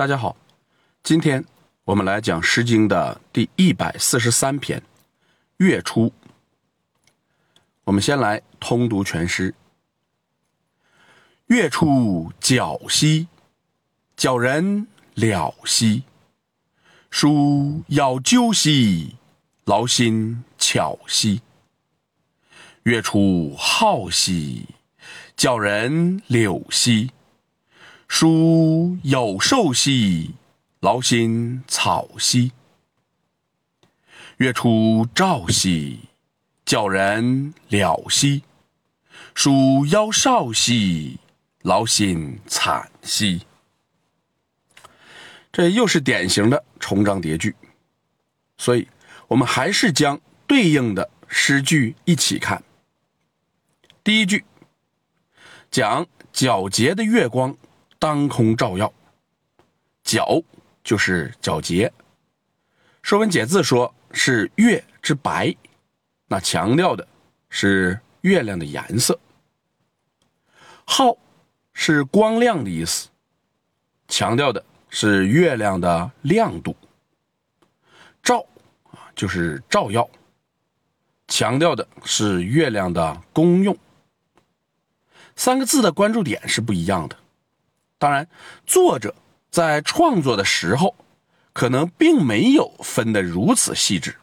大家好，今天我们来讲《诗经》的第一百四十三篇《月出》。我们先来通读全诗：“月出皎兮，皎人了兮。书要鸠兮，劳心巧兮。月出好兮，皎人柳兮。”书有寿兮，劳心草兮。月出照兮，教人了兮。书腰少兮，劳心惨兮。这又是典型的重章叠句，所以我们还是将对应的诗句一起看。第一句讲皎洁的月光。当空照耀，皎就是皎洁。《说文解字》说是月之白，那强调的是月亮的颜色。皓是光亮的意思，强调的是月亮的亮度。照啊就是照耀，强调的是月亮的功用。三个字的关注点是不一样的。当然，作者在创作的时候，可能并没有分得如此细致。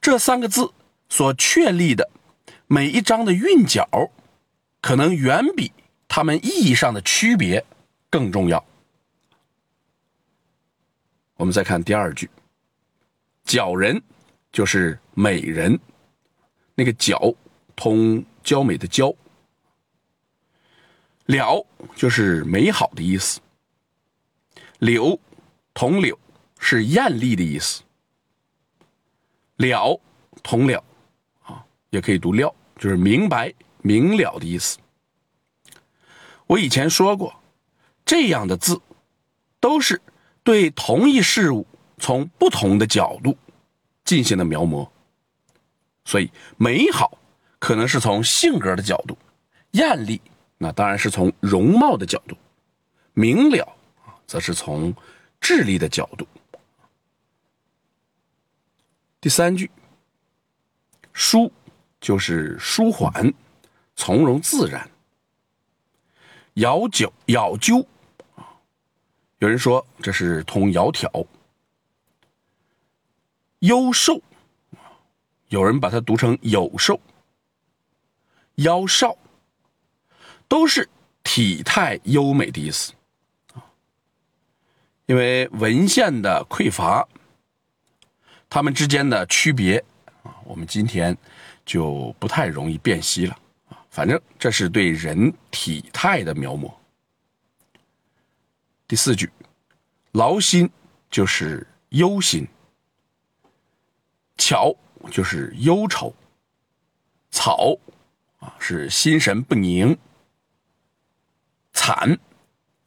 这三个字所确立的每一章的韵脚，可能远比它们意义上的区别更重要。我们再看第二句，“皎人”就是美人，那个“皎”通娇美的“娇”。了就是美好的意思，柳同柳是艳丽的意思，了同了啊，也可以读了，就是明白明了的意思。我以前说过，这样的字都是对同一事物从不同的角度进行的描摹，所以美好可能是从性格的角度，艳丽。那当然是从容貌的角度，明了啊，则是从智力的角度。第三句，舒就是舒缓、从容自然。窈窕窈鸠啊，有人说这是通窈窕。优瘦有人把它读成有瘦。腰少。都是体态优美的意思，因为文献的匮乏，它们之间的区别啊，我们今天就不太容易辨析了啊。反正这是对人体态的描摹。第四句，劳心就是忧心，巧就是忧愁，草啊是心神不宁。惨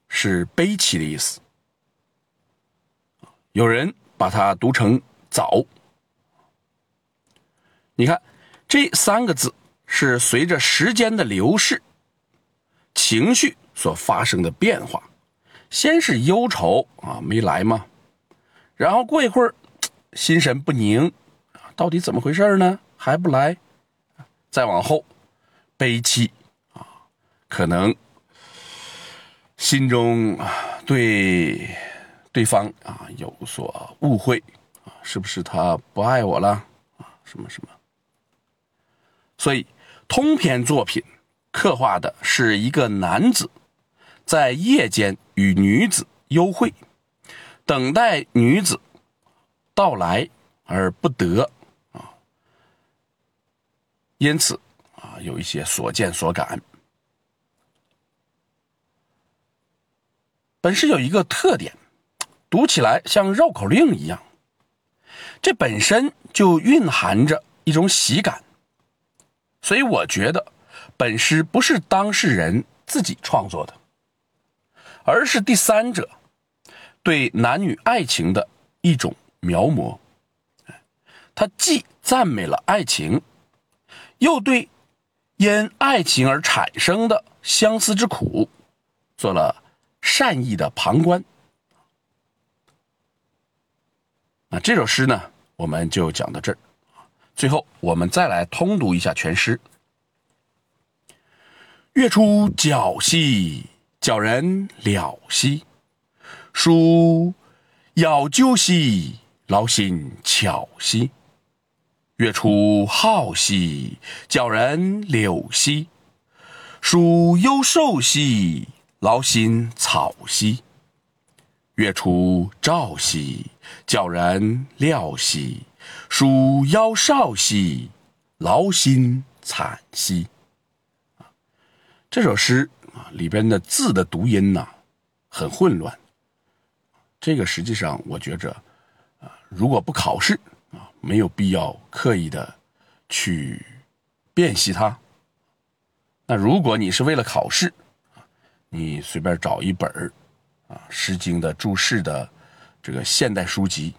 是悲戚的意思，有人把它读成早。你看，这三个字是随着时间的流逝，情绪所发生的变化。先是忧愁啊，没来嘛，然后过一会儿心神不宁，到底怎么回事呢？还不来？再往后，悲戚啊，可能。心中对对方啊有所误会啊，是不是他不爱我了啊？什么什么？所以通篇作品刻画的是一个男子在夜间与女子幽会，等待女子到来而不得啊，因此啊有一些所见所感。本诗有一个特点，读起来像绕口令一样，这本身就蕴含着一种喜感，所以我觉得本诗不是当事人自己创作的，而是第三者对男女爱情的一种描摹。他既赞美了爱情，又对因爱情而产生的相思之苦做了。善意的旁观。那这首诗呢，我们就讲到这儿。最后，我们再来通读一下全诗。月出皎兮，皎人了兮；书遥究兮，劳心巧兮。月出好兮，皎人柳兮；书幽瘦兮，劳心草兮。月出照兮，皎人料兮；书腰少兮，劳心惨兮。这首诗啊里边的字的读音呐很混乱。这个实际上我觉着啊，如果不考试啊，没有必要刻意的去辨析它。那如果你是为了考试，你随便找一本。啊，《诗经》的注释的这个现代书籍，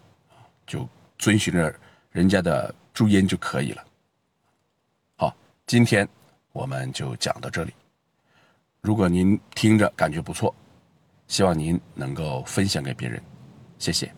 就遵循着人家的注音就可以了。好，今天我们就讲到这里。如果您听着感觉不错，希望您能够分享给别人，谢谢。